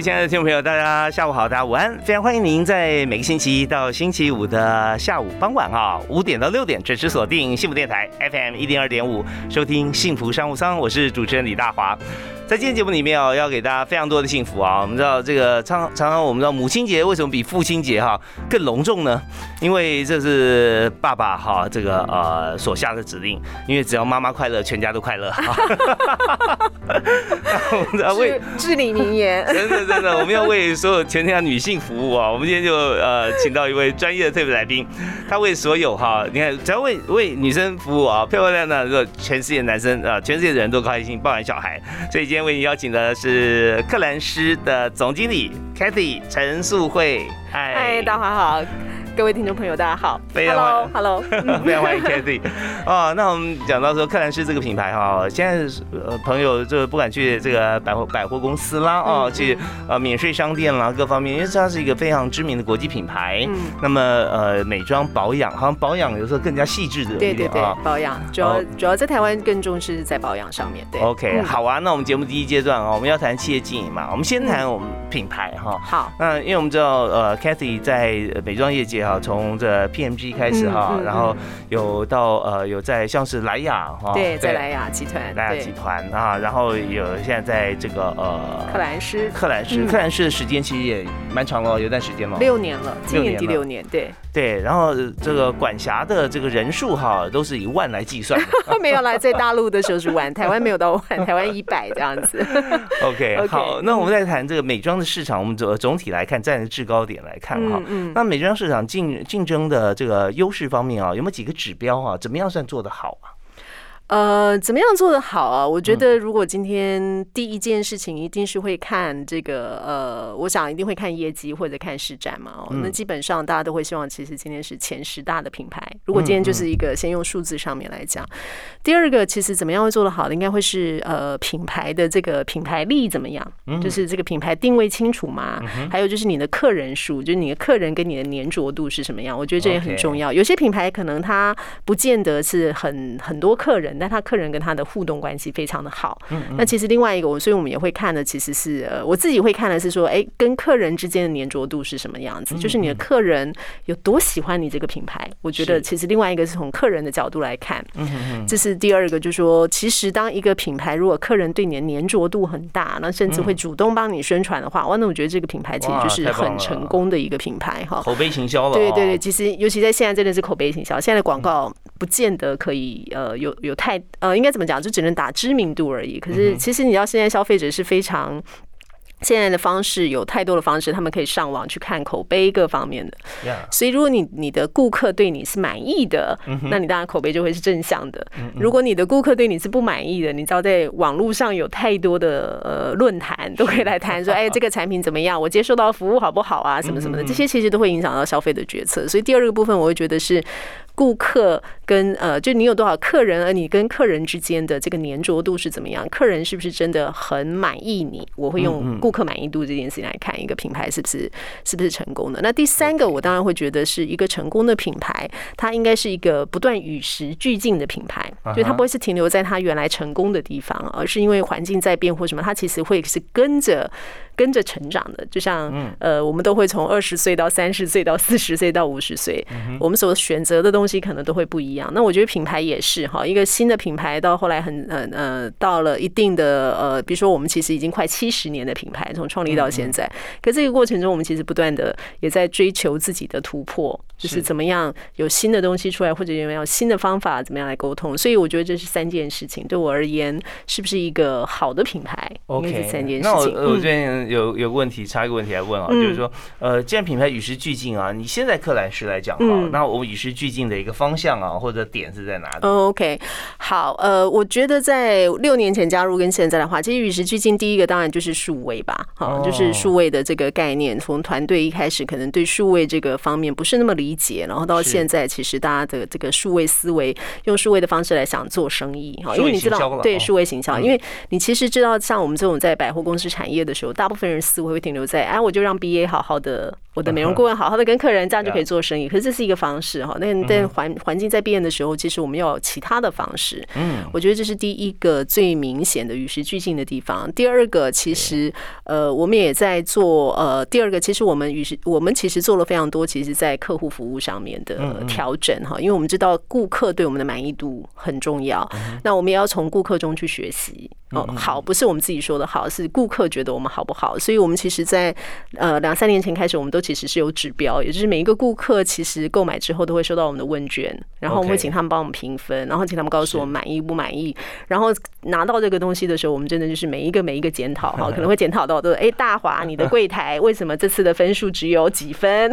亲爱的听众朋友，大家下午好，大家午安，非常欢迎您在每个星期一到星期五的下午傍晚啊五点到六点准时锁定幸福电台 FM 一零二点五，收听幸福商务舱，我是主持人李大华。在今天节目里面哦，要给大家非常多的幸福啊！我们知道这个常常常我们知道母亲节为什么比父亲节哈更隆重呢？因为这是爸爸哈这个呃所下的指令，因为只要妈妈快乐，全家都快乐。我们要为至理名言，真的真的，我们要为所有全天下女性服务啊！我们今天就呃请到一位专业的特别来宾，他为所有哈，你看只要为为女生服务啊，漂漂亮亮的，全世界男生啊，全世界的人都开心，包含小孩，所以今天。为你邀请的是克兰诗的总经理 Kathy 陈素慧。嗨，大华好。各位听众朋友，大家好，Hello，Hello，非常欢迎 Kathy。哦，那我们讲到说克兰诗这个品牌哈，现在呃朋友就不敢去这个百货百货公司啦，哦，去呃免税商店啦，各方面，因为它是一个非常知名的国际品牌。嗯。那么呃美妆保养，好像保养有时候更加细致的。对对对，保养主要主要在台湾更重视在保养上面。对。OK，好啊，那我们节目第一阶段啊，我们要谈企业经营嘛，我们先谈我们品牌哈。好。那因为我们知道呃 Kathy 在美妆业界。啊，从这 PMG 开始哈，然后有到呃有在像是莱雅哈，对，在莱雅集团，莱雅集团啊，然后有现在在这个呃克兰斯，克兰斯，克兰斯的时间其实也蛮长了，有段时间了，六年了，今年第六年，对对，然后这个管辖的这个人数哈，都是以万来计算，没有啦，在大陆的时候是万，台湾没有到万，台湾一百这样子。OK，好，那我们再谈这个美妆的市场，我们总总体来看，站在制高点来看哈，嗯那美妆市场。竞竞争的这个优势方面啊，有没有几个指标啊？怎么样算做得好啊？呃，怎么样做的好啊？我觉得，如果今天第一件事情一定是会看这个，呃，我想一定会看业绩或者看市占嘛。哦，那基本上大家都会希望，其实今天是前十大的品牌。如果今天就是一个先用数字上面来讲，第二个其实怎么样会做的好的，应该会是呃品牌的这个品牌力怎么样？就是这个品牌定位清楚吗？还有就是你的客人数，就是你的客人跟你的粘着度是什么样？我觉得这也很重要。有些品牌可能它不见得是很很多客人。但他客人跟他的互动关系非常的好。嗯，那其实另外一个，我所以我们也会看的，其实是呃，我自己会看的是说，哎，跟客人之间的粘着度是什么样子？就是你的客人有多喜欢你这个品牌？我觉得其实另外一个是从客人的角度来看。这是第二个，就是说，其实当一个品牌如果客人对你的粘着度很大，那甚至会主动帮你宣传的话，哇，那我觉得这个品牌其实就是很成功的一个品牌哈。口碑行销了。对对对，其实尤其在现在真的是口碑行销，现在的广告不见得可以呃有有太。太呃，应该怎么讲？就只能打知名度而已。可是其实你知道，现在消费者是非常。现在的方式有太多的方式，他们可以上网去看口碑各方面的。所以如果你你的顾客对你是满意的，那你当然口碑就会是正向的。如果你的顾客对你是不满意的，你知道在网络上有太多的呃论坛都可以来谈说，哎，这个产品怎么样？我接受到服务好不好啊？什么什么的，这些其实都会影响到消费的决策。所以第二个部分，我会觉得是顾客跟呃，就你有多少客人，而你跟客人之间的这个粘着度是怎么样？客人是不是真的很满意你？我会用。顾客满意度这件事情来看，一个品牌是不是是不是成功的？那第三个，我当然会觉得是一个成功的品牌，它应该是一个不断与时俱进的品牌，就它不会是停留在它原来成功的地方，而是因为环境在变或什么，它其实会是跟着。跟着成长的，就像呃，我们都会从二十岁到三十岁到四十岁到五十岁，我们所选择的东西可能都会不一样。那我觉得品牌也是哈，一个新的品牌到后来很呃呃，到了一定的呃，比如说我们其实已经快七十年的品牌，从创立到现在，可这个过程中，我们其实不断的也在追求自己的突破。就是怎么样有新的东西出来，或者有没有新的方法，怎么样来沟通。所以我觉得这是三件事情，对我而言是不是一个好的品牌？OK，是三件事情。那我我这边有有个问题，插一个问题来问啊，就是说，呃，既然品牌与时俱进啊，你现在克兰斯来讲哈，那我们与时俱进的一个方向啊，或者点是在哪里？OK，好，呃，我觉得在六年前加入跟现在的话，其实与时俱进，第一个当然就是数位吧，好，就是数位的这个概念，从团队一开始可能对数位这个方面不是那么理解，然后到现在，其实大家的这个数位思维，用数位的方式来想做生意，哈，因为你知道，对数位形象，因为你其实知道，像我们这种在百货公司产业的时候，大部分人思维会停留在，哎，我就让 BA 好好的。我的美容顾问好好的跟客人，这样就可以做生意。可是这是一个方式哈，那但环环境在变的时候，其实我们要有其他的方式。嗯，我觉得这是第一个最明显的与时俱进的地方。第二个，其实呃，我们也在做呃，第二个，其实我们与时我们其实做了非常多，其实在客户服务上面的调整哈，因为我们知道顾客对我们的满意度很重要，那我们也要从顾客中去学习。哦，好，不是我们自己说的好，是顾客觉得我们好不好？所以，我们其实，在呃两三年前开始，我们都其实是有指标，也就是每一个顾客其实购买之后都会收到我们的问卷，然后我们会请他们帮我们评分，然后请他们告诉我们满意不满意。然后拿到这个东西的时候，我们真的就是每一个每一个检讨哈，可能会检讨到的，哎，大华，你的柜台为什么这次的分数只有几分？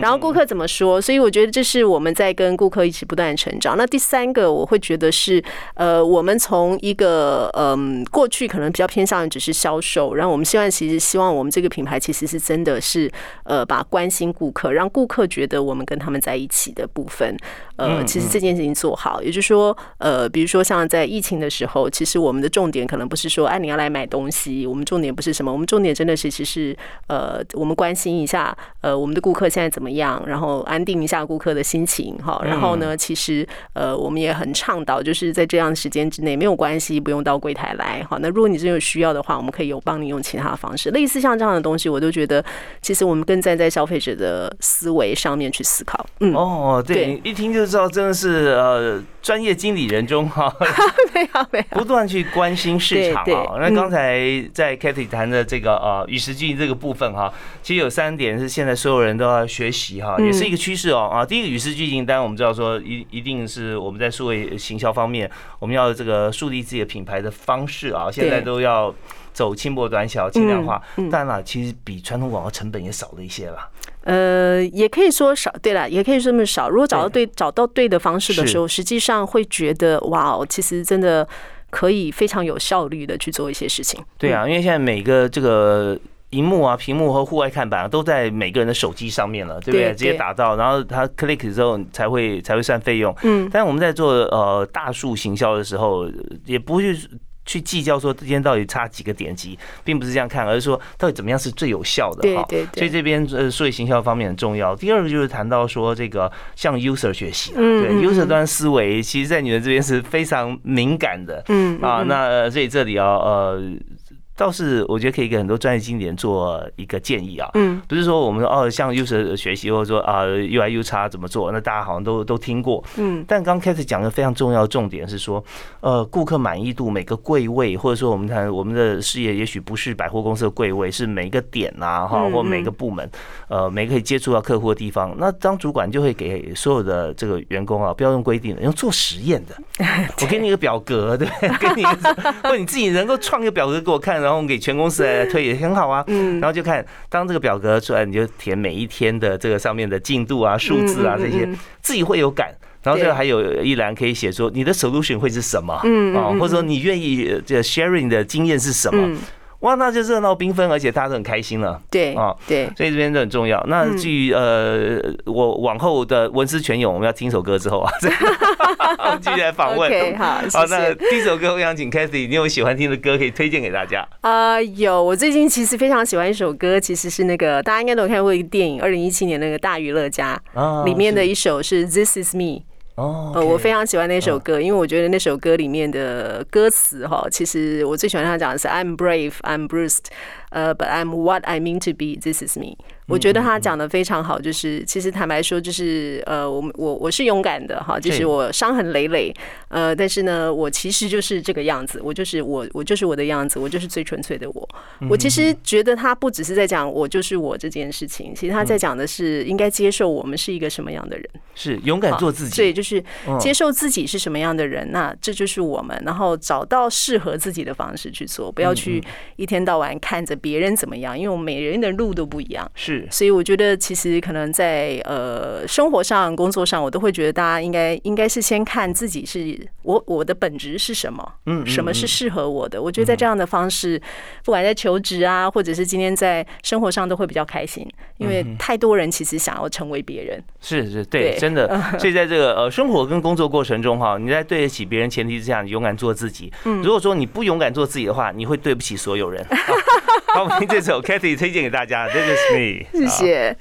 然后顾客怎么说？所以我觉得这是我们在跟顾客一起不断成长。那第三个，我会觉得是呃，我们从一个呃。嗯，过去可能比较偏向于只是销售，然后我们现在其实希望我们这个品牌其实是真的是呃，把关心顾客，让顾客觉得我们跟他们在一起的部分，呃，其实这件事情做好，也就是说，呃，比如说像在疫情的时候，其实我们的重点可能不是说哎你要来买东西，我们重点不是什么，我们重点真的是其实呃，我们关心一下呃我们的顾客现在怎么样，然后安定一下顾客的心情哈，然后呢，其实呃我们也很倡导，就是在这样的时间之内没有关系，不用到柜台。来好，那如果你真有需要的话，我们可以有帮你用其他的方式，类似像这样的东西，我都觉得其实我们更站在消费者的思维上面去思考。嗯，哦，对，一听就知道真的是呃专业经理人中哈，没有没有，不断去关心市场啊。那刚才在 Kathy 谈的这个呃与时俱进这个部分哈，其实有三点是现在所有人都要学习哈，也是一个趋势哦啊。第一个与时俱进，当然我们知道说一一定是我们在数位行销方面，我们要这个树立自己的品牌的方式啊，现在都要走轻薄短小、轻量化。当然了，其实比传统广告成本也少了一些了。呃，也可以说少，对了，也可以这么少。如果找到对找到对的方式的时候，实际上会觉得哇哦，其实真的可以非常有效率的去做一些事情。对啊，因为现在每个这个荧幕啊、屏幕和户外看板都在每个人的手机上面了，对不对？直接打到，然后他 click 之后才会才会算费用。嗯，但是我们在做呃大数行销的时候，也不会。去计较说今天到底差几个点击，并不是这样看，而是说到底怎么样是最有效的哈。所以这边呃，所以行销方面很重要。第二个就是谈到说这个向 user 学习，对 user 端思维，其实在你们这边是非常敏感的。嗯啊，那所以这里要呃。倒是我觉得可以给很多专业经理人做一个建议啊，嗯，不是说我们说哦，像 user 学习或者说啊 UI U 叉怎么做，那大家好像都都听过，嗯，但刚开始讲的非常重要的重点是说，呃，顾客满意度每个柜位，或者说我们谈我们的事业也许不是百货公司的柜位，是每个点呐哈，或每个部门，呃，每个可以接触到客户的地方，那当主管就会给所有的这个员工啊，不要用规定的，用做实验的，我给你一个表格，对，给你，或你自己能够创一个表格给我看。然后给全公司来推也很好啊，嗯，然后就看当这个表格出来，你就填每一天的这个上面的进度啊、数字啊这些，自己会有感。然后这个还有一栏可以写说你的 solution 会是什么，嗯啊，或者说你愿意这 sharing 的经验是什么。哇，那就热闹缤纷，而且大家都很开心了。对啊，对，所以这边都很重要。那至于呃，我往后的文思泉涌，我们要听首歌之后啊，继续来访问。好，好，那第一首歌我想请 Kathy，你有喜欢听的歌可以推荐给大家啊？有，我最近其实非常喜欢一首歌，其实是那个大家应该都有看过一个电影，二零一七年那个大娱乐家里面的一首是 This Is Me。哦，我非常喜欢那首歌，因为我觉得那首歌里面的歌词哈，其实我最喜欢他讲的是 I'm brave, I'm bruised。呃，But I'm what I mean to be. This is me. 我觉得他讲的非常好，就是其实坦白说，就是呃，我我我是勇敢的哈，就是我伤痕累累，呃，但是呢，我其实就是这个样子，我就是我，我就是我的样子，我就是最纯粹的我。我其实觉得他不只是在讲我就是我这件事情，其实他在讲的是应该接受我们是一个什么样的人，是勇敢做自己，对，就是接受自己是什么样的人，那这就是我们，然后找到适合自己的方式去做，不要去一天到晚看着别人怎么样，因为我们每人的路都不一样，是。所以我觉得，其实可能在呃生活上、工作上，我都会觉得大家应该应该是先看自己是我我的本质是什么，嗯，什么是适合我的。我觉得在这样的方式，不管在求职啊，或者是今天在生活上，都会比较开心。因为太多人其实想要成为别人，是是，对，真的。所以在这个呃生活跟工作过程中哈，你在对得起别人前提之下，你勇敢做自己。嗯，如果说你不勇敢做自己的话，你会对不起所有人。好，我们听这首 Kathy 推荐给大家，This is me。谢谢。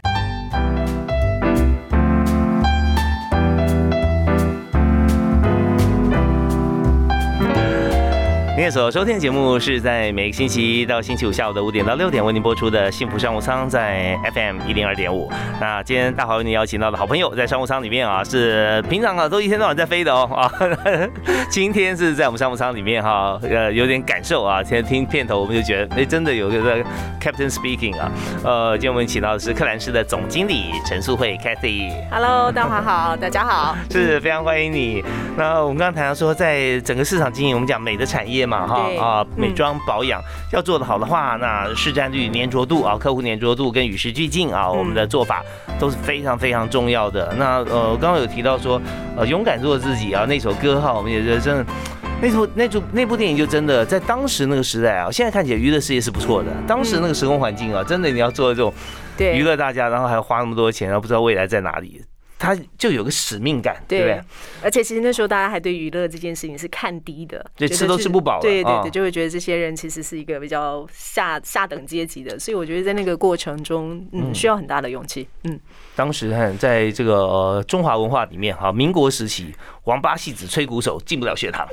您所收听的节目是在每个星期一到星期五下午的五点到六点为您播出的《幸福商务舱》在 FM 一零二点五。那今天大华为您邀请到的好朋友在商务舱里面啊，是平常啊都一天到晚在飞的哦啊，今天是在我们商务舱里面哈，呃有点感受啊。现在听片头我们就觉得，哎，真的有个 Captain Speaking 啊。呃，今天我们请到的是克兰斯的总经理陈素慧 Cathy。Hello，大华好，大家好，是非常欢迎你。那我们刚刚谈到说，在整个市场经营，我们讲美的产业。嘛哈啊，美妆保养要做得好的话，那市占率、粘着度啊，客户粘着度跟与时俱进啊，我们的做法都是非常非常重要的。那呃，刚刚有提到说，呃，勇敢做自己啊，那首歌哈，我们也觉得真的，那部那部那部电影就真的在当时那个时代啊，现在看起来娱乐事业是不错的，当时那个时空环境啊，真的你要做这种娱乐大家，然后还要花那么多钱，然后不知道未来在哪里。他就有个使命感，对不对？而且其实那时候大家还对娱乐这件事情是看低的，对，吃都吃不饱，对对对，就会觉得这些人其实是一个比较下下等阶级的。所以我觉得在那个过程中，嗯，需要很大的勇气，嗯。当时看在这个中华文化里面，哈，民国时期，王八戏子吹鼓手进不了学堂。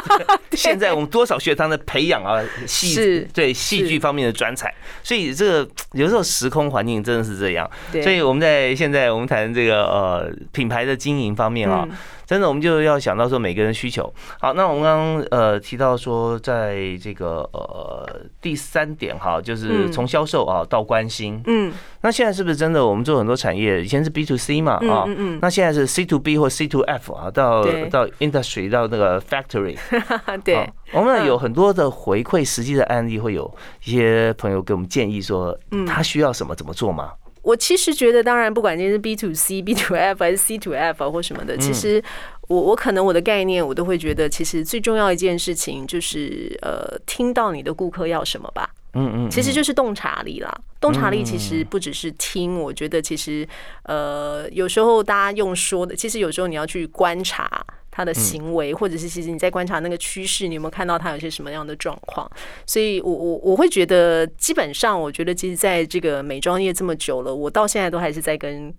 现在我们多少学堂的培养啊，戏对戏剧方面的专才，所以这个有时候时空环境真的是这样。所以我们在现在我们谈这个呃品牌的经营方面啊。真的，我们就要想到说每个人需求。好，那我们刚刚呃提到说，在这个呃第三点哈，就是从销售啊到关心。嗯。那现在是不是真的？我们做很多产业，以前是 B to C 嘛啊，嗯嗯。那现在是 C to B 或 C to F 啊，到到 industry 到那个 factory。对。我们有很多的回馈，实际的案例会有一些朋友给我们建议说，他需要什么怎么做吗？我其实觉得，当然，不管你是 B to C、B to F 还是 C to F 或什么的，其实我我可能我的概念，我都会觉得，其实最重要一件事情就是呃，听到你的顾客要什么吧。嗯嗯，其实就是洞察力啦。洞察力其实不只是听，我觉得其实呃，有时候大家用说的，其实有时候你要去观察。他的行为，或者是其实你在观察那个趋势，你有没有看到他有些什么样的状况？所以，我我我会觉得，基本上，我觉得其实在这个美妆业这么久了，我到现在都还是在跟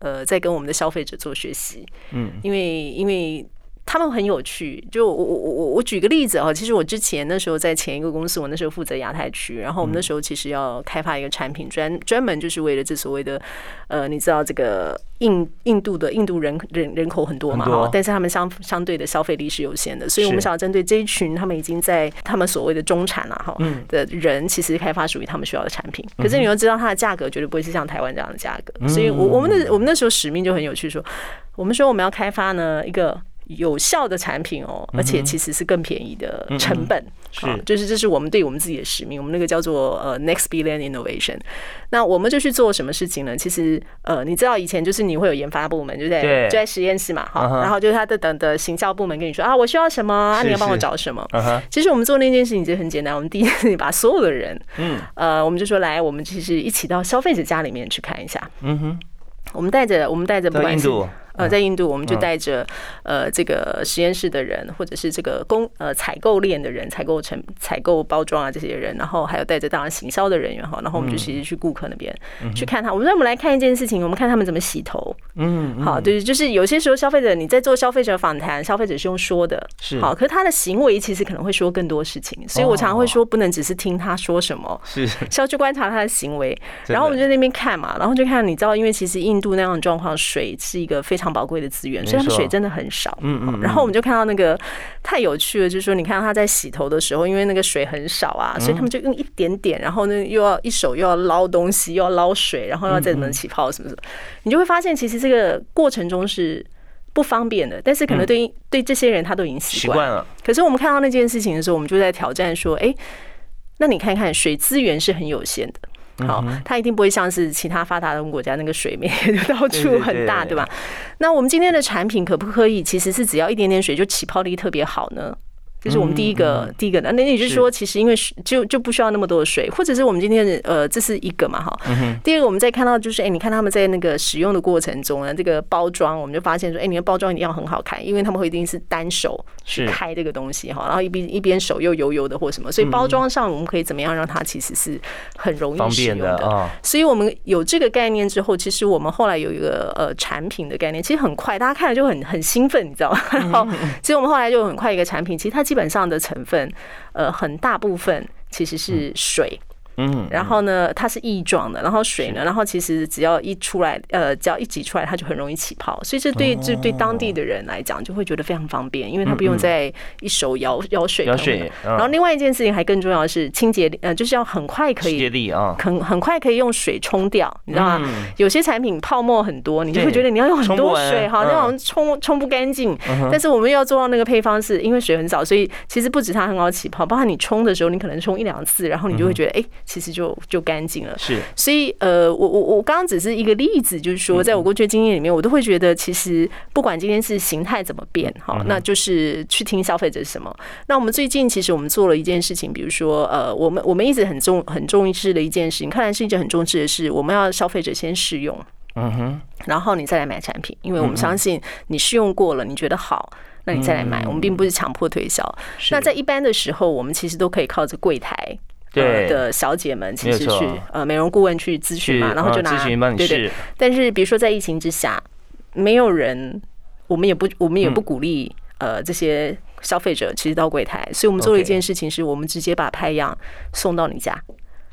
呃，在跟我们的消费者做学习。嗯，因为因为。他们很有趣，就我我我我我举个例子啊，其实我之前那时候在前一个公司，我那时候负责亚太区，然后我们那时候其实要开发一个产品，专专门就是为了这所谓的呃，你知道这个印印度的印度人人人口很多嘛哈，但是他们相相对的消费力是有限的，所以我们想要针对这一群，他们已经在他们所谓的中产了哈的人，其实开发属于他们需要的产品。可是你要知道，它的价格绝对不会是像台湾这样的价格，所以我我们的我们那时候使命就很有趣，说我们说我们要开发呢一个。有效的产品哦，而且其实是更便宜的成本，是，就是这是我们对我们自己的使命。我们那个叫做呃 Next Billion Innovation。那我们就去做什么事情呢？其实呃，你知道以前就是你会有研发部门就在就在实验室嘛，哈，然后就是他的等的行销部门跟你说啊，我需要什么？啊，你要帮我找什么。其实我们做那件事情其实很简单，我们第一次把所有的人，嗯，呃，我们就说来，我们其实一起到消费者家里面去看一下，嗯哼，我们带着我们带着不管是。呃，在印度我们就带着呃这个实验室的人，或者是这个供呃采购链的人，采购成采购包装啊这些人，然后还有带着当然行销的人员哈，然后我们就其实去顾客那边去看他。我们说我们来看一件事情，我们看他们怎么洗头。嗯，好，对，就是有些时候消费者你在做消费者访谈，消费者是用说的，是。好，可是他的行为其实可能会说更多事情，所以我常常会说不能只是听他说什么，是。是要去观察他的行为。然后我们就在那边看嘛，然后就看你知道，因为其实印度那样的状况，水是一个非常宝贵的资源，所以他们水真的很少。嗯嗯。然后我们就看到那个太有趣了，就是说你看到他在洗头的时候，因为那个水很少啊，所以他们就用一点点，然后呢又要一手又要捞东西，又要捞水，然后要再怎么起泡什么什么，你就会发现其实这个过程中是不方便的，但是可能对对这些人他都已经习惯了。可是我们看到那件事情的时候，我们就在挑战说，哎，那你看看水资源是很有限的。好，它一定不会像是其他发达的国家那个水面 到处很大，对吧？那我们今天的产品可不可以其实是只要一点点水就起泡力特别好呢？这是我们第一个第一个的，那也就是说，其实因为就就不需要那么多的水，或者是我们今天的呃，这是一个嘛哈。第二个，我们在看到就是，哎，你看他们在那个使用的过程中呢，这个包装，我们就发现说，哎，你的包装一定要很好看，因为他们会一定是单手去开这个东西哈，然后一边一边手又油油的或什么，所以包装上我们可以怎么样让它其实是很容易使用的。哦。所以我们有这个概念之后，其实我们后来有一个呃产品的概念，其实很快大家看了就很很兴奋，你知道吗？然后其实我们后来就很快一个产品，其实它基本上的成分，呃，很大部分其实是水。嗯，然后呢，它是异状的，然后水呢，然后其实只要一出来，呃，只要一挤出来，它就很容易起泡，所以这对这对当地的人来讲就会觉得非常方便，因为它不用再一手舀舀水。舀水。然后另外一件事情还更重要的是清洁，呃，就是要很快可以清洁力啊，很很快可以用水冲掉，你知道吗？有些产品泡沫很多，你就会觉得你要用很多水，哈，那种冲冲不干净。但是我们要做到那个配方，是因为水很少，所以其实不止它很好起泡，包括你冲的时候，你可能冲一两次，然后你就会觉得，哎。其实就就干净了，是，所以呃，我我我刚刚只是一个例子，就是说，在我过去的经验里面，我都会觉得，其实不管今天是形态怎么变，哈，那就是去听消费者是什么。那我们最近其实我们做了一件事情，比如说呃，我们我们一直很重很重视的一件事情，看来是一件很重视的事，我们要消费者先试用，嗯哼，然后你再来买产品，因为我们相信你试用过了，你觉得好，那你再来买，我们并不是强迫推销。那在一般的时候，我们其实都可以靠着柜台。对。的小姐们，其实去呃美容顾问去咨询嘛，然后就拿咨询帮你试。但是比如说在疫情之下，没有人，我们也不我们也不鼓励呃这些消费者其实到柜台，所以我们做了一件事情，是我们直接把拍样送到你家。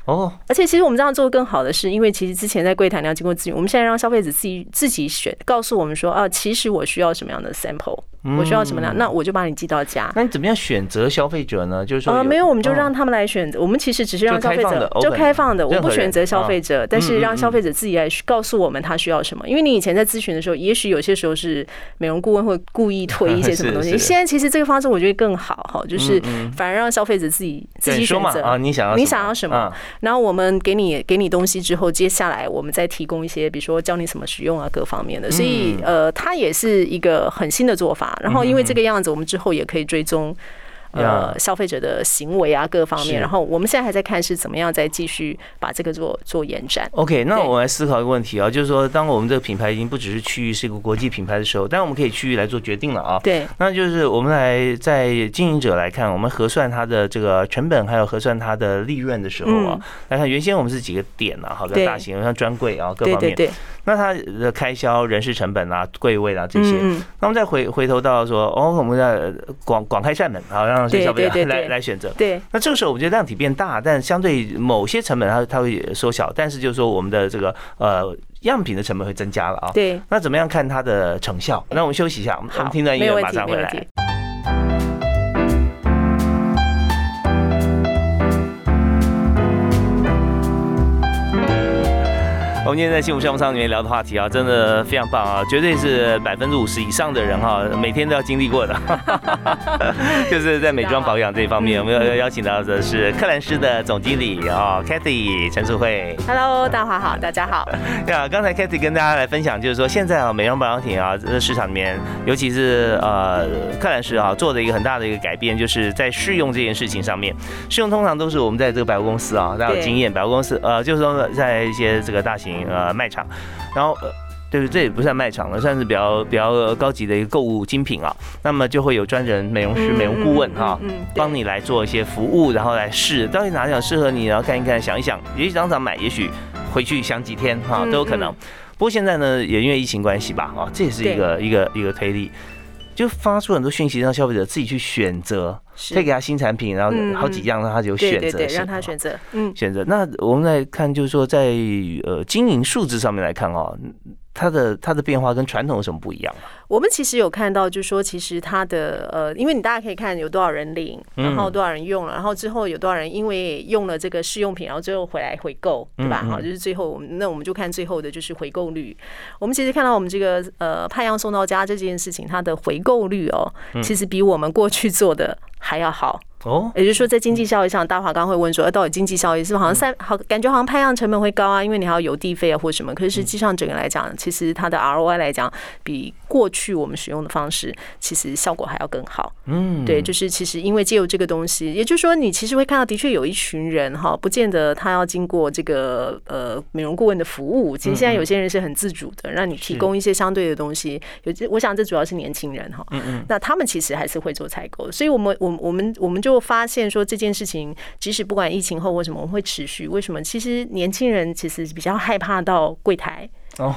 哦，而且其实我们这样做更好的是，因为其实之前在柜台你要经过咨询，我们现在让消费者自己自己选，告诉我们说啊，其实我需要什么样的 sample。我需要什么呢？那我就把你寄到家。那你怎么样选择消费者呢？就是说，呃，没有，我们就让他们来选择。我们其实只是让消费者就开放的，我不选择消费者，但是让消费者自己来告诉我们他需要什么。因为你以前在咨询的时候，也许有些时候是美容顾问会故意推一些什么东西。现在其实这个方式我觉得更好哈，就是反而让消费者自己自己选择啊，你想要你想要什么？然后我们给你给你东西之后，接下来我们再提供一些，比如说教你怎么使用啊，各方面的。所以呃，它也是一个很新的做法。然后因为这个样。子，我们之后也可以追踪。呃，消费者的行为啊，各方面，然后我们现在还在看是怎么样再继续把这个做做延展。OK，那我来思考一个问题啊，就是说，当我们这个品牌已经不只是区域，是一个国际品牌的时候，但我们可以区域来做决定了啊。对，那就是我们来在经营者来看，我们核算它的这个成本，还有核算它的利润的时候啊，来看原先我们是几个点啊，好的大型像专柜啊各方面，对。那它的开销、人事成本啊、柜位啊这些，那我们再回回头到说，哦，我们在广广开扇门，好让 来。来选择，对。那这个时候，我们觉得量体变大，但相对某些成本，它它会缩小，但是就是说，我们的这个呃样品的成本会增加了啊。对。那怎么样看它的成效？那我们休息一下，我们听段音乐，马上回来。我们今天在幸福项目上里面聊的话题啊，真的非常棒啊，绝对是百分之五十以上的人哈，每天都要经历过的 就是在美妆保养这一方面，我们要邀请到的是克兰斯的总经理啊，Kathy 陈淑慧。Hello，大华好，大家好。呀，刚才 Kathy 跟大家来分享，就是说现在啊，美妆保养品啊，这市场里面，尤其是呃克兰斯啊，做的一个很大的一个改变，就是在试用这件事情上面，试用通常都是我们在这个百货公司啊，大家有经验，百货公司呃，就是说在一些这个大型。呃，卖场，然后呃，就是，这也不算卖场了，算是比较比较高级的一个购物精品啊。那么就会有专人美容师、美容顾问哈，帮你来做一些服务，然后来试到底哪样适合你，然后看一看，想一想，也许当场买，也许回去想几天哈，都有可能。不过现在呢，也因为疫情关系吧，啊，这也是一个一个一个推力。就发出很多讯息，让消费者自己去选择，推给他新产品，然后好几样让他有选择性，让他选择，嗯，选择。那我们来看，就是说在呃经营数字上面来看哦。它的它的变化跟传统有什么不一样啊？我们其实有看到，就是说，其实它的呃，因为你大家可以看有多少人领，然后多少人用了，然后之后有多少人因为用了这个试用品，然后最后回来回购，对吧？好，就是最后我们那我们就看最后的就是回购率。我们其实看到我们这个呃派样送到家这件事情，它的回购率哦，其实比我们过去做的还要好。哦，也就是说，在经济效益上，大华刚会问说，呃，到底经济效益是不是好像三好感觉好像拍样成本会高啊？因为你还要邮递费啊或什么。可是实际上整个来讲，其实它的 ROI 来讲，比过去我们使用的方式，其实效果还要更好。嗯，对，就是其实因为借由这个东西，也就是说，你其实会看到，的确有一群人哈，不见得他要经过这个呃美容顾问的服务。其实现在有些人是很自主的，让你提供一些相对的东西。有，我想这主要是年轻人哈。嗯嗯。那他们其实还是会做采购，所以我们我我们我们就。就发现说这件事情，即使不管疫情后为什么会持续，为什么？其实年轻人其实比较害怕到柜台 哦，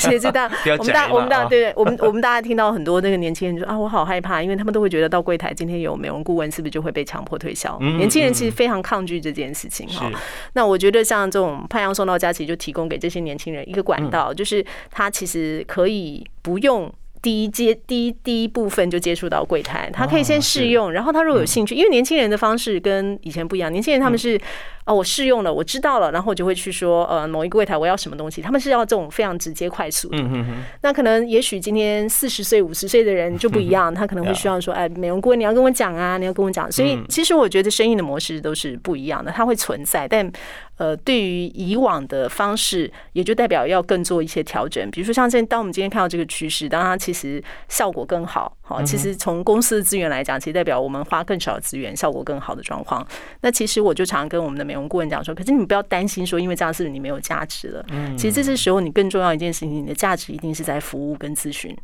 所以知道我们大我们大对我们 我们大家听到很多那个年轻人说啊，我好害怕，因为他们都会觉得到柜台今天有美容顾问，是不是就会被强迫推销？年轻人其实非常抗拒这件事情哈。那我觉得像这种派阳送到家，其实就提供给这些年轻人一个管道，就是他其实可以不用。第一接第一第一部分就接触到柜台，他可以先试用，然后他如果有兴趣，因为年轻人的方式跟以前不一样，年轻人他们是。哦，我试用了，我知道了，然后我就会去说，呃，某一个柜台我要什么东西，他们是要这种非常直接快速的。那可能也许今天四十岁、五十岁的人就不一样，他可能会需要说，哎，美容顾问你要跟我讲啊，你要跟我讲。所以其实我觉得生意的模式都是不一样的，它会存在，但呃，对于以往的方式，也就代表要更做一些调整。比如说像现在，当我们今天看到这个趋势，当然其实效果更好。好，其实从公司的资源来讲，其实代表我们花更少的资源，效果更好的状况。那其实我就常跟我们的美容顾问讲说，可是你不要担心说，因为这样是你没有价值了？嗯，其实这是时候你更重要一件事情，你的价值一定是在服务跟咨询。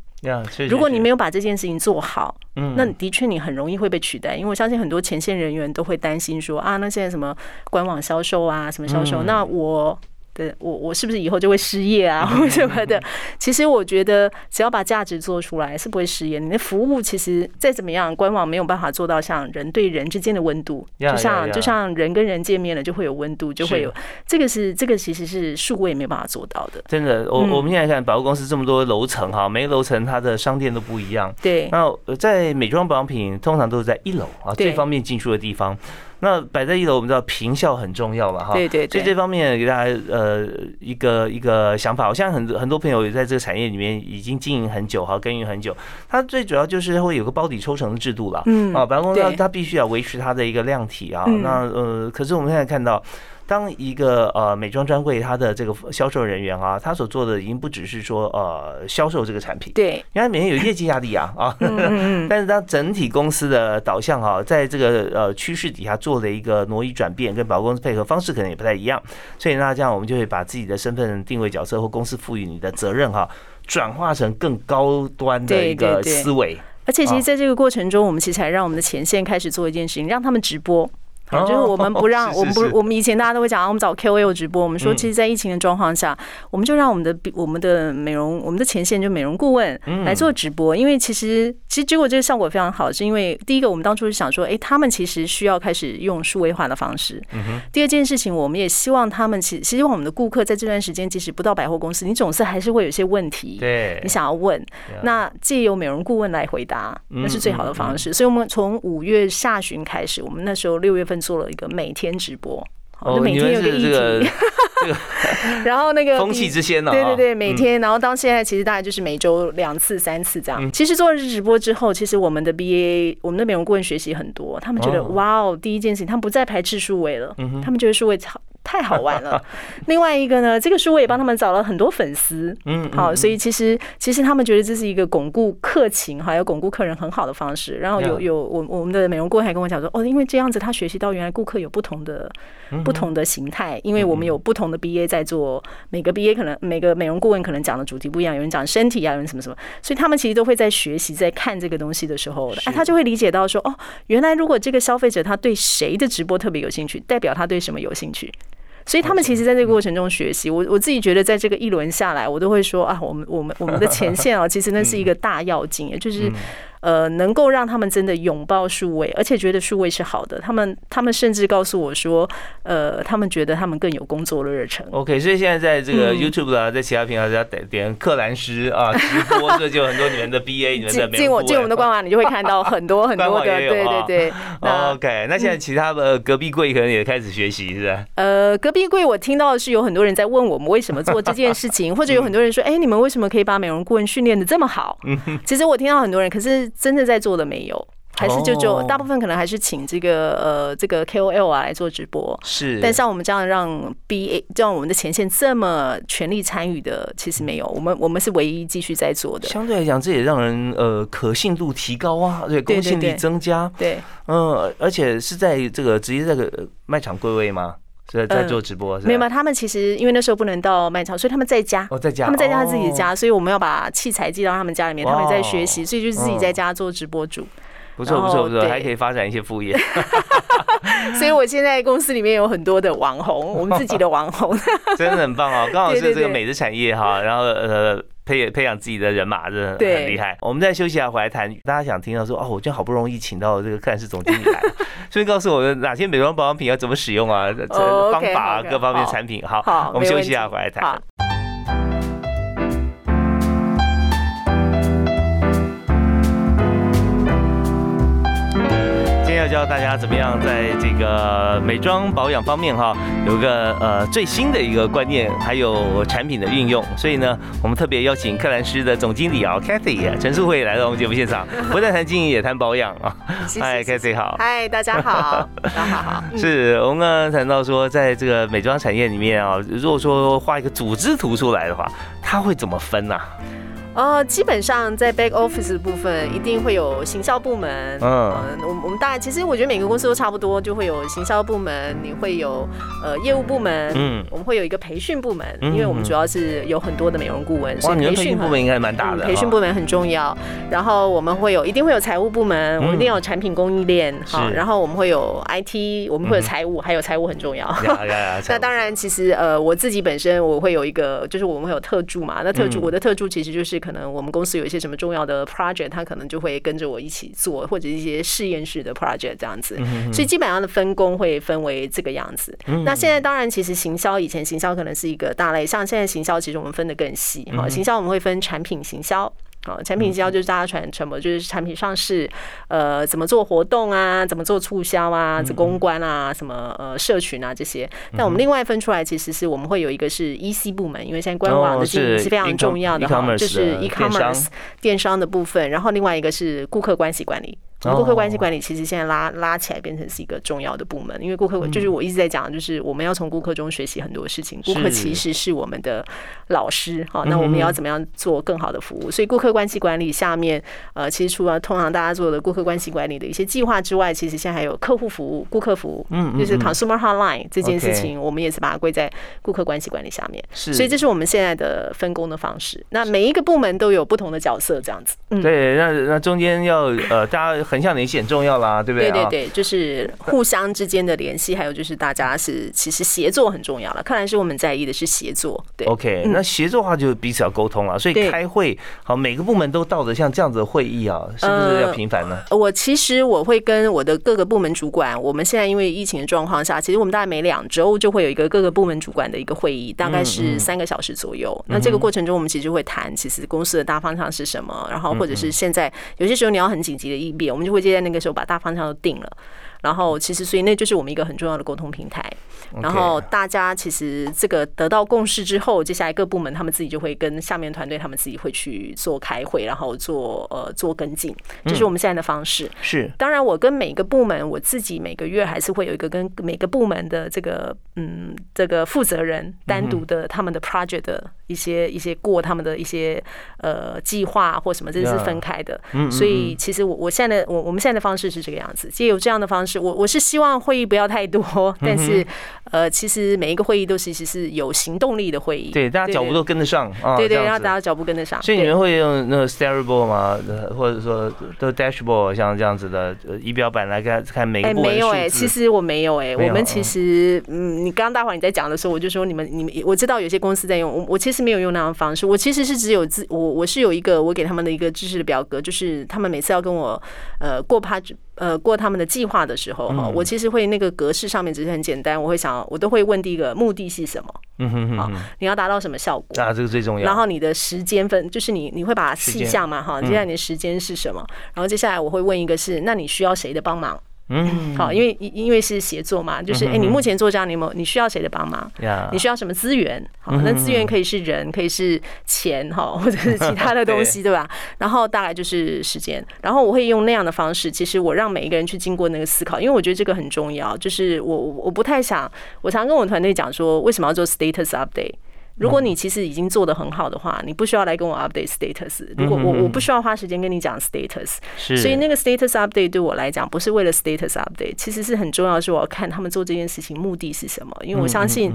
如果你没有把这件事情做好，嗯，那的确你很容易会被取代。因为我相信很多前线人员都会担心说啊，那现在什么官网销售啊，什么销售，那我。对我，我是不是以后就会失业啊，或什么的？其实我觉得，只要把价值做出来，是不会失业。你的服务其实再怎么样，官网没有办法做到像人对人之间的温度，就像就像人跟人见面了，就会有温度，就会有这个是这个其实是数位没有办法做到的。真的，我我们现在看百货公司这么多楼层哈，每个楼层它的商店都不一样。对，那在美妆保养品通常都是在一楼啊，最方便进出的地方。那摆在一楼，我们知道平效很重要嘛，哈，对对，所以这方面给大家呃一个一个想法。我相信很多很多朋友也在这个产业里面已经经营很久，哈，耕耘很久。它最主要就是会有个包底抽成的制度了，嗯，啊，白公它它必须要维持它的一个量体啊。那呃，可是我们现在看到。当一个呃美妆专柜，它的这个销售人员啊，他所做的已经不只是说呃销售这个产品，对，因为每天有业绩压力啊啊，但是当整体公司的导向哈，在这个呃趋势底下做了一个挪移转变，跟保公司配合方式可能也不太一样，所以那这样我们就会把自己的身份定位角色或公司赋予你的责任哈，转化成更高端的一个思维。而且其实在这个过程中，我们其实还让我们的前线开始做一件事情，让他们直播。就是我们不让 我们不我们以前大家都会讲啊，我们找 KOL 直播。我们说，其实，在疫情的状况下，我们就让我们的我们的美容我们的前线就美容顾问来做直播。因为其实其实结果这个效果非常好，是因为第一个，我们当初是想说，哎，他们其实需要开始用数位化的方式。第二件事情，我们也希望他们其实希望我们的顾客在这段时间，即使不到百货公司，你总是还是会有一些问题，对，你想要问，那借由美容顾问来回答，那是最好的方式。所以，我们从五月下旬开始，我们那时候六月份。做了一个每天直播，就每天有个议题，然后那个风气之先呢，对对对，每天，然后到现在其实大概就是每周两次、三次这样。其实做了直播之后，其实我们的 BA，我们的美容顾问学习很多，他们觉得哇哦，第一件事情，他们不再排斥数位了，他们觉得数位超。太好玩了。另外一个呢，这个书我也帮他们找了很多粉丝，嗯，好，所以其实其实他们觉得这是一个巩固客情还有巩固客人很好的方式。然后有有我我们的美容顾问还跟我讲说，哦，因为这样子他学习到原来顾客有不同的不同的形态，因为我们有不同的 BA 在做，每个 BA 可能每个美容顾问可能讲的主题不一样，有人讲身体啊，有人什么什么，所以他们其实都会在学习在看这个东西的时候，哎，他就会理解到说，哦，原来如果这个消费者他对谁的直播特别有兴趣，代表他对什么有兴趣。所以他们其实在这个过程中学习，我我自己觉得，在这个一轮下来，我都会说啊，我们我们我们的前线啊，其实那是一个大要紧，也就是。呃，能够让他们真的拥抱数位，而且觉得数位是好的。他们他们甚至告诉我说，呃，他们觉得他们更有工作的热忱。OK，所以现在在这个 YouTube 啊，在其他平台，只要点点克兰斯啊 直播，这就很多你们的 BA，你们的进我进我们的官网，你就会看到很多很多的，对对对。OK，那现在其他的隔壁柜可能也开始学习，是吧？呃，隔壁柜我听到的是有很多人在问我们为什么做这件事情，或者有很多人说，哎，你们为什么可以把美容顾问训练的这么好？其实我听到很多人，可是。真正在做的没有，还是就就大部分可能还是请这个呃这个 KOL 啊来做直播。是，但像我们这样让 BA 让我们的前线这么全力参与的，其实没有。我们我们是唯一继续在做的。相对来讲，这也让人呃可信度提高啊，对，公信力增加。对，嗯，而且是在这个直接在个卖场柜位吗？在在做直播，没有吗？他们其实因为那时候不能到卖场，所以他们在家。哦，在家。他们在家自己的家，所以我们要把器材寄到他们家里面，他们在学习，所以就是自己在家做直播主。不错不错不错，还可以发展一些副业。所以我现在公司里面有很多的网红，我们自己的网红，真的很棒哦！刚好是这个美的产业哈，然后呃。培培养自己的人马，真的很厉害。我们再休息一下，回来谈。大家想听到说，哦，我今天好不容易请到这个看是总经理来，所以告诉我哪些美妆保养品要怎么使用啊，方法啊，各方面产品。好，我们休息一下，回来谈。教大家怎么样在这个美妆保养方面哈，有个呃最新的一个观念，还有产品的运用。所以呢，我们特别邀请克兰诗的总经理啊，Kathy 陈淑慧来到我们节目现场，不但谈经营，也谈保养啊。嗨，Kathy 好。嗨，大家好。大家好。是我们刚刚谈到说，在这个美妆产业里面啊，如果说画一个组织图出来的话，它会怎么分呢？呃，基本上在 back office 的部分一定会有行销部门。嗯，我我们大概其实我觉得每个公司都差不多，就会有行销部门，你会有呃业务部门。嗯，我们会有一个培训部门，因为我们主要是有很多的美容顾问，所以培训部门应该蛮大的。培训部门很重要。然后我们会有一定会有财务部门，我们一定要有产品供应链。好，然后我们会有 IT，我们会有财务，还有财务很重要。那当然，其实呃我自己本身我会有一个，就是我们会有特助嘛。那特助我的特助其实就是。可能我们公司有一些什么重要的 project，他可能就会跟着我一起做，或者一些实验室的 project 这样子。所以基本上的分工会分为这个样子。那现在当然，其实行销以前行销可能是一个大类，像现在行销其实我们分的更细。好，行销我们会分产品行销。好，产品销就是大家传传播，就是产品上市，呃，怎么做活动啊，怎么做促销啊，这公关啊，什么呃社群啊这些。但我们另外分出来，其实是我们会有一个是 EC 部门，因为现在官网的经营是非常重要的哈，就是 e-commerce 电商的部分。然后另外一个是顾客关系管理。顾客关系管理其实现在拉拉起来变成是一个重要的部门，因为顾客就是我一直在讲，就是我们要从顾客中学习很多事情。顾客其实是我们的老师，好，那我们要怎么样做更好的服务？所以顾客关系管理下面，呃，其实除了通常大家做的顾客关系管理的一些计划之外，其实现在还有客户服务、顾客服务，嗯，就是 consumer hotline 这件事情，我们也是把它归在顾客关系管理下面。是，所以这是我们现在的分工的方式。那每一个部门都有不同的角色，这样子。对，那那中间要呃，大家。横向联系很重要啦，对不对？对对对，就是互相之间的联系，还有就是大家是其实协作很重要了。看来是我们在意的是协作。对，OK，那协作的话就彼此要沟通了。所以开会，好，每个部门都到的像这样子的会议啊，是不是要频繁呢？我其实我会跟我的各个部门主管，我们现在因为疫情的状况下，其实我们大概每两周就会有一个各个部门主管的一个会议，大概是三个小时左右。那这个过程中，我们其实会谈其实公司的大方向是什么，然后或者是现在有些时候你要很紧急的应变。们就会接在那个时候把大方向都定了。然后其实所以那就是我们一个很重要的沟通平台。然后大家其实这个得到共识之后，接下来各部门他们自己就会跟下面团队他们自己会去做开会，然后做呃做跟进，这是我们现在的方式。是，当然我跟每个部门我自己每个月还是会有一个跟每个部门的这个嗯这个负责人单独的他们的 project 的一些一些过他们的一些呃计划或什么，这是分开的。所以其实我我现在的我我们现在的方式是这个样子，借由这样的方式，我我是希望会议不要太多，但是。呃，其实每一个会议都其实是有行动力的会议，对，大家脚步都跟得上啊，对对，让大家脚步跟得上。所以你们会用那个 storyboard 吗？或者说都 dashboard 像这样子的仪表板来看看每个部没有哎，其实我没有哎，我们其实嗯，你刚刚大伙你在讲的时候，我就说你们你们，我知道有些公司在用，我我其实没有用那样的方式，我其实是只有自我我是有一个我给他们的一个知识的表格，就是他们每次要跟我呃过趴。呃，过他们的计划的时候哈，我其实会那个格式上面只是很简单，我会想，我都会问第一个目的是什么？嗯哼哼，好，你要达到什么效果？啊，这个最重要。然后你的时间分，就是你你会把它细项嘛哈，接下来你的时间是什么？然后接下来我会问一个是，那你需要谁的帮忙？嗯，好，因为因为是协作嘛，就是哎，你目前做这样，你有你需要谁的帮忙？你需要什么资源？好，那资源可以是人，可以是钱，哈，或者是其他的东西，对吧？然后大概就是时间，然后我会用那样的方式，其实我让每一个人去经过那个思考，因为我觉得这个很重要。就是我我不太想，我常跟我团队讲说，为什么要做 status update？如果你其实已经做的很好的话，你不需要来跟我 update status。如果我我不需要花时间跟你讲 status，所以那个 status update 对我来讲不是为了 status update，其实是很重要的是我要看他们做这件事情目的是什么，因为我相信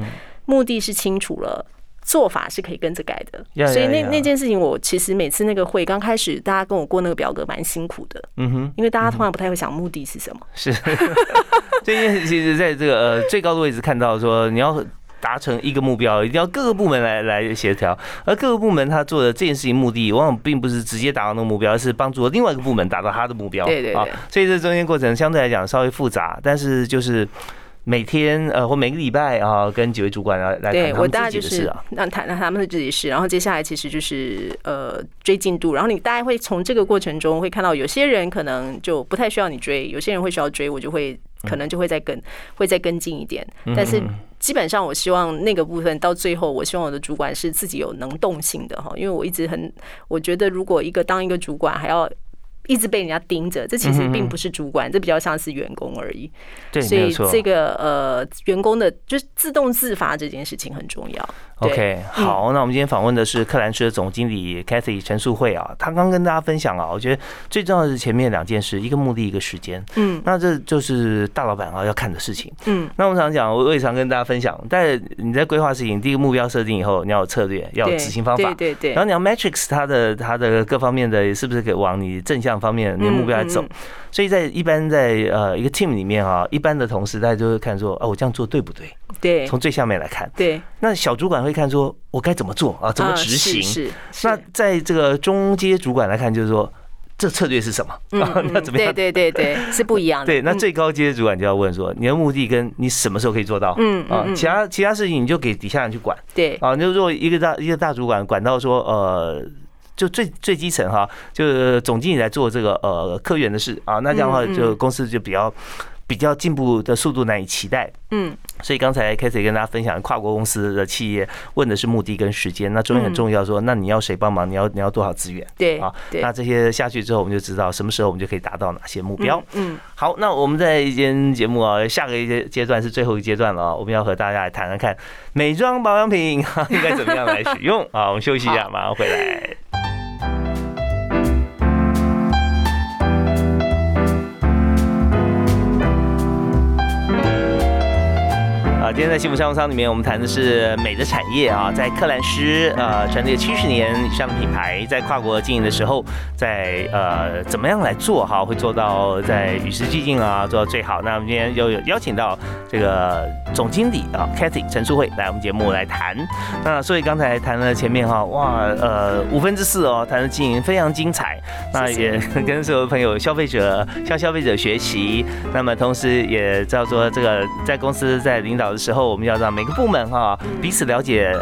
目的是清楚了，做法是可以跟着改的。所以那那件事情，我其实每次那个会刚开始，大家跟我过那个表格蛮辛苦的，嗯哼，因为大家通常不太会想目的是什么。是，这件事其实在这个呃最高的位置看到说你要。达成一个目标，一定要各个部门来来协调，而各个部门他做的这件事情目的，往往并不是直接达到那个目标，而是帮助另外一个部门达到他的目标。对对对。所以这中间过程相对来讲稍微复杂，但是就是每天呃或每个礼拜啊，跟几位主管来来谈他们自己的事啊，让谈谈他们的自己事，然后接下来其实就是呃追进度，然后你大概会从这个过程中会看到，有些人可能就不太需要你追，有些人会需要追，我就会。可能就会再跟会再跟进一点，但是基本上我希望那个部分到最后，我希望我的主管是自己有能动性的哈，因为我一直很我觉得如果一个当一个主管还要。一直被人家盯着，这其实并不是主管，这比较像是员工而已。对，所以这个呃，员工的就是自动自发这件事情很重要。OK，好，那我们今天访问的是克兰斯的总经理 Cathy 陈素慧啊，他刚跟大家分享啊，我觉得最重要的是前面两件事，一个目的，一个时间。嗯，那这就是大老板啊要看的事情。嗯，那我们常讲，我也常跟大家分享，但你在规划事情，第一个目标设定以后，你要有策略，要有执行方法，对对对，然后你要 Matrix 它的它的各方面的是不是可以往你正向。方面，你的目标来走，所以在一般在呃一个 team 里面啊，一般的同事大家就会看说，哦，我这样做对不对？对，从最下面来看，对。那小主管会看说，我该怎么做啊？怎么执行？是。那在这个中阶主管来看，就是说，这策略是什么？那怎么样？对对对对，是不一样的。对，那最高阶主管就要问说，你的目的跟你什么时候可以做到？嗯啊，其他其他事情你就给底下人去管。对啊，就如果一个大一个大主管管到说，呃。就最最基层哈，就是总经理来做这个呃科员的事啊，那这样的话就公司就比较比较进步的速度难以期待。嗯，所以刚才 k a s e y 跟大家分享，跨国公司的企业问的是目的跟时间，那中间很重要，说那你要谁帮忙，你要你要多少资源？对啊，那这些下去之后，我们就知道什么时候我们就可以达到哪些目标。嗯，好，那我们在一间节目啊，下个一阶阶段是最后一个阶段了啊，我们要和大家来谈谈看美妆保养品 应该怎么样来使用啊。我们休息一下，马上回来。今天在幸福商务舱里面，我们谈的是美的产业啊，在克兰诗呃成立七十年以上的品牌，在跨国经营的时候，在呃怎么样来做哈，会做到在与时俱进啊，做到最好。那我们今天又有邀请到这个总经理啊，Cathy 陈淑慧来我们节目来谈。那所以刚才谈了前面哈，哇呃五分之四哦，谈的经营非常精彩。那也跟所有朋友、消费者向消费者学习。那么同时也叫做这个在公司在领导的。时候，我们要让每个部门哈彼此了解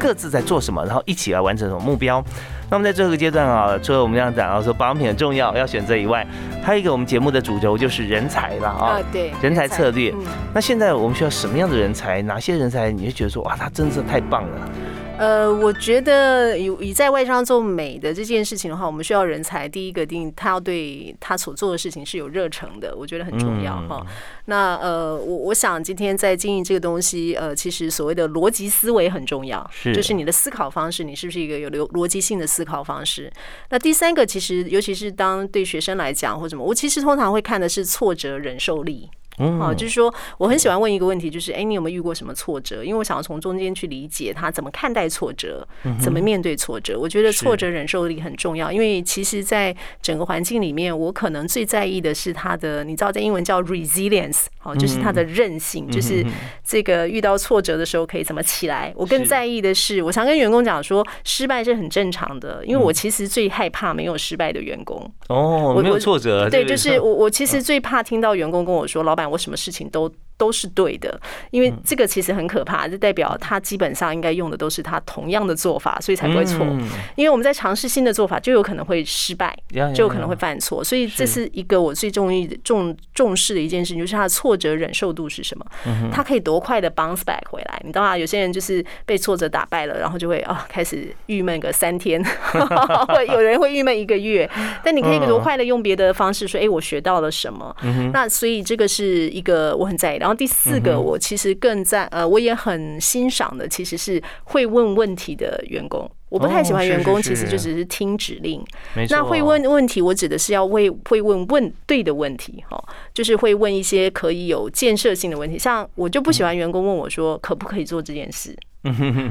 各自在做什么，然后一起来完成什么目标。那么在最后一个阶段啊，除了我们这样讲啊，说保养品很重要，要选择以外，还有一个我们节目的主轴就是人才了啊，对，人才策略。那现在我们需要什么样的人才？哪些人才你会觉得说哇，他真是太棒了？呃，我觉得以以在外商做美的这件事情的话，我们需要人才。第一个，定他要对他所做的事情是有热诚的，我觉得很重要哈。那呃，我我想今天在经营这个东西，呃，其实所谓的逻辑思维很重要，是，就是你的思考方式，你是不是一个有逻逻辑性的思考方式？那第三个，其实尤其是当对学生来讲或什么，我其实通常会看的是挫折忍受力。哦，就是说，我很喜欢问一个问题，就是，哎，你有没有遇过什么挫折？因为我想要从中间去理解他怎么看待挫折，怎么面对挫折。我觉得挫折忍受力很重要，因为其实，在整个环境里面，我可能最在意的是他的，你知道，在英文叫 resilience，好，就是他的韧性，就是这个遇到挫折的时候可以怎么起来。我更在意的是，我常跟员工讲说，失败是很正常的，因为我其实最害怕没有失败的员工。哦，没有挫折，对，就是我，我其实最怕听到员工跟我说，老板。我什么事情都。都是对的，因为这个其实很可怕，就代表他基本上应该用的都是他同样的做法，所以才不会错。因为我们在尝试新的做法，就有可能会失败，就有可能会犯错。所以这是一个我最重意重重视的一件事情，就是他的挫折忍受度是什么？他可以多快的 bounce back 回来？你知道吗？有些人就是被挫折打败了，然后就会啊开始郁闷个三天，会有人会郁闷一个月。但你可以多快的用别的方式说，哎，我学到了什么？那所以这个是一个我很在意，然后。第四个，我其实更在呃，我也很欣赏的，其实是会问问题的员工。我不太喜欢员工，其实就只是听指令。那会问问题，我指的是要会会问问对的问题，哈，就是会问一些可以有建设性的问题。像我就不喜欢员工问我说可不可以做这件事。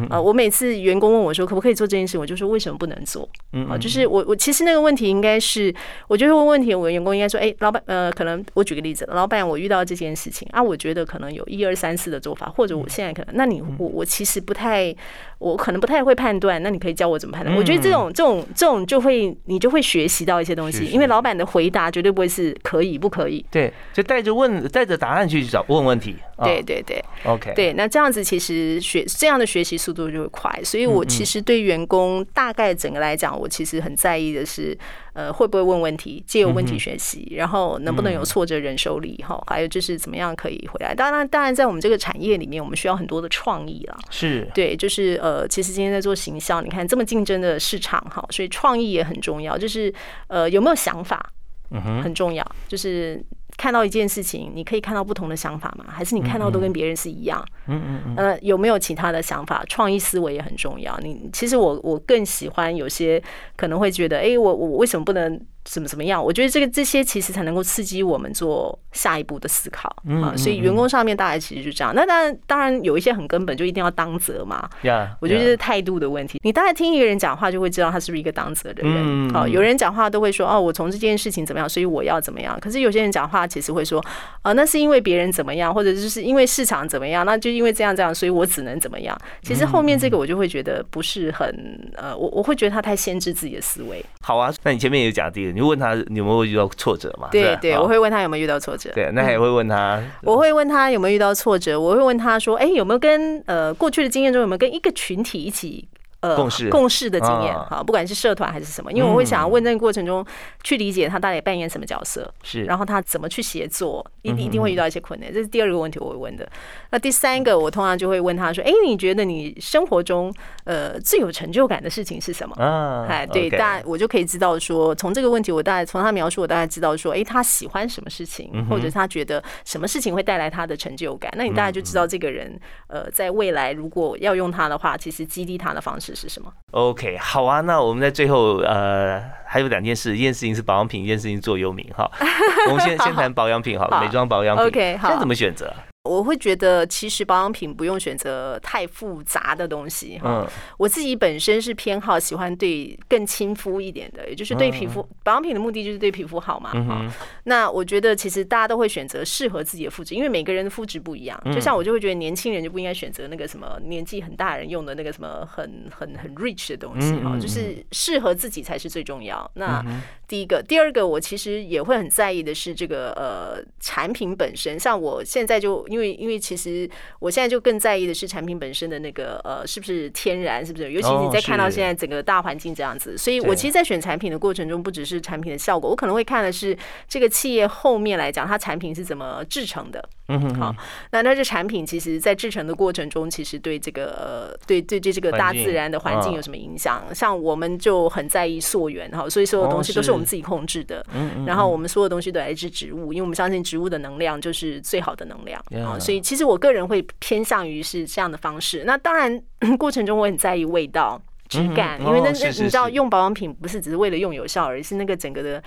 啊，我每次员工问我说可不可以做这件事，我就说为什么不能做？啊，就是我我其实那个问题应该是，我就会问问题，我员工应该说，哎，老板，呃，可能我举个例子，老板，我遇到这件事情啊，我觉得可能有一二三四的做法，或者我现在可能，那你我我其实不太，我可能不太会判断，那你可以教我怎么判断？我觉得这种这种这种就会你就会学习到一些东西，因为老板的回答绝对不会是可以不可以，对，就带着问带着答案去找问问题，对对对，OK，对，那这样子其实学这样的学习速度就会。快，所以我其实对员工大概整个来讲，我其实很在意的是，呃，会不会问问题，借由问题学习，然后能不能有挫折忍受力，哈，还有就是怎么样可以回来。当然，当然，在我们这个产业里面，我们需要很多的创意啦。是对，就是呃，其实今天在做行销，你看这么竞争的市场，哈，所以创意也很重要。就是呃，有没有想法，嗯哼，很重要。就是看到一件事情，你可以看到不同的想法吗？还是你看到都跟别人是一样？嗯嗯嗯。呃，有没有其他的想法？创意思维也很重要。你其实我我更喜欢有些可能会觉得，哎，我我为什么不能？怎么怎么样？我觉得这个这些其实才能够刺激我们做下一步的思考啊。所以员工上面大概其实就这样。那当然，当然有一些很根本，就一定要当责嘛。我觉得这是态度的问题。你大概听一个人讲话，就会知道他是不是一个当责的人。好，有人讲话都会说哦，我从这件事情怎么样，所以我要怎么样。可是有些人讲话其实会说啊，那是因为别人怎么样，或者就是因为市场怎么样，那就因为这样这样，所以我只能怎么样。其实后面这个我就会觉得不是很呃，我我会觉得他太限制自己的思维。好啊，那你前面也讲这个。你问他你有没有遇到挫折嘛？对对，我会问他有没有遇到挫折。对，那也会问他。我会问他有没有遇到挫折，我会问他说：“哎，有没有跟呃过去的经验中有没有跟一个群体一起？”呃，共事共事的经验哈，不管是社团还是什么，因为我会想要问那个过程中去理解他到底扮演什么角色，是，然后他怎么去协作，一定一定会遇到一些困难，这是第二个问题我会问的。那第三个，我通常就会问他说：“哎，你觉得你生活中呃最有成就感的事情是什么？”啊，哎，对，大我就可以知道说，从这个问题，我大概从他描述，我大概知道说，哎，他喜欢什么事情，或者他觉得什么事情会带来他的成就感，那你大概就知道这个人呃，在未来如果要用他的话，其实激励他的方式是什么。OK，好啊，那我们在最后呃还有两件事，一件事情是保养品，一件事情做优名哈。我们先 先谈保养品好了，美妆保养品。OK，好，现在怎么选择？我会觉得，其实保养品不用选择太复杂的东西哈。我自己本身是偏好喜欢对更亲肤一点的，也就是对皮肤保养品的目的就是对皮肤好嘛哈。那我觉得其实大家都会选择适合自己的肤质，因为每个人的肤质不一样。就像我就会觉得年轻人就不应该选择那个什么年纪很大人用的那个什么很很很 rich 的东西哈，就是适合自己才是最重要。那第一个，第二个，我其实也会很在意的是这个呃产品本身，像我现在就因为。因为其实我现在就更在意的是产品本身的那个呃是不是天然，是不是？尤其你在看到现在整个大环境这样子，所以我其实，在选产品的过程中，不只是产品的效果，我可能会看的是这个企业后面来讲，它产品是怎么制成的。嗯哼，好，那那这产品其实在制成的过程中，其实对这个呃对对对这个大自然的环境有什么影响？像我们就很在意溯源哈，所以所有东西都是我们自己控制的。嗯嗯。然后我们所有东西都来自植物，因为我们相信植物的能量就是最好的能量啊。所以其实我个人会偏向于是这样的方式。那当然过程中我很在意味道、质感，因为那那你知道用保养品不是只是为了用有效，而是那个整个的。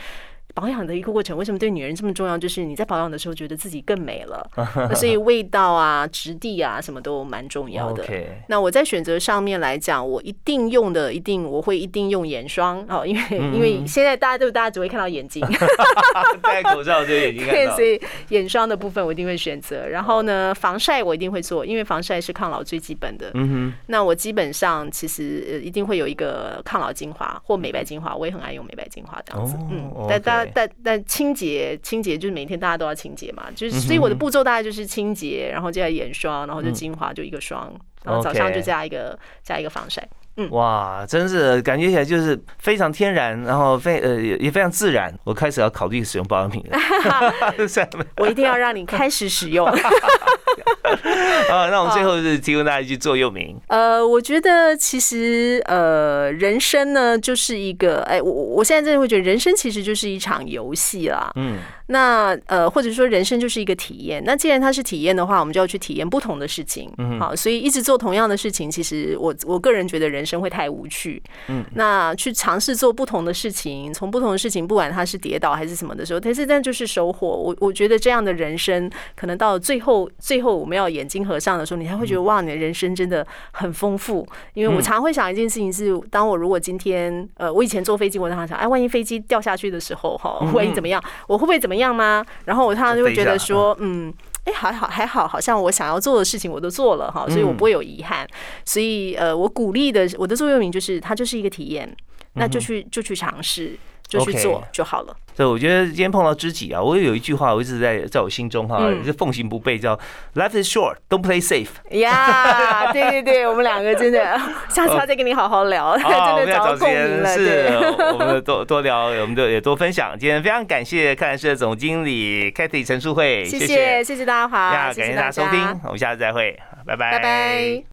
保养的一个过程，为什么对女人这么重要？就是你在保养的时候，觉得自己更美了。所以味道啊、质地啊，什么都蛮重要的。那我在选择上面来讲，我一定用的，一定我会一定用眼霜哦，因为 因为现在大家都大家只会看到眼睛，戴口罩就眼睛看到。所以眼霜的部分我一定会选择。然后呢，防晒我一定会做，因为防晒是抗老最基本的。嗯哼。那我基本上其实一定会有一个抗老精华或美白精华，我也很爱用美白精华这样子。嗯，但大家。但但清洁清洁就是每天大家都要清洁嘛，就是所以我的步骤大概就是清洁，然后接下来眼霜，然后就精华就一个霜，然后早上就加一个加一个防晒。嗯，哇，真是感觉起来就是非常天然，然后非呃也非常自然。我开始要考虑使用保养品了。我一定要让你开始使用。啊，那我们最后是提供大家一句座右铭。呃，我觉得其实呃，人生呢就是一个，哎，我我现在真的会觉得人生其实就是一场游戏啦。嗯。那呃，或者说人生就是一个体验。那既然它是体验的话，我们就要去体验不同的事情。嗯。好，所以一直做同样的事情，其实我我个人觉得人。人生会太无趣，嗯，那去尝试做不同的事情，从不同的事情，不管它是跌倒还是什么的时候，但是但就是收获。我我觉得这样的人生，可能到最后，最后我们要眼睛合上的时候，你才会觉得哇，你的人生真的很丰富。因为我常会想一件事情是，当我如果今天，呃，我以前坐飞机，我常常想，哎，万一飞机掉下去的时候，哈，万一怎么样，我会不会怎么样吗？然后我常常就会觉得说，嗯。哎，还好还好，好像我想要做的事情我都做了哈，所以我不会有遗憾。所以呃，我鼓励的我的座右铭就是，它就是一个体验，那就去就去尝试。就去做就好了。对，我觉得今天碰到知己啊，我有一句话我一直在在我心中哈，是奉行不悖，叫 “Life is short, don't play safe”。呀，对对对，我们两个真的 下次要再跟你好好聊，真的找到共鸣了。是，我们多多聊，我们就也多分享。今天非常感谢看来社总经理 Kathy 陈淑慧，谢谢谢谢大家好，感谢大家收听，我们下次再会，拜拜拜拜。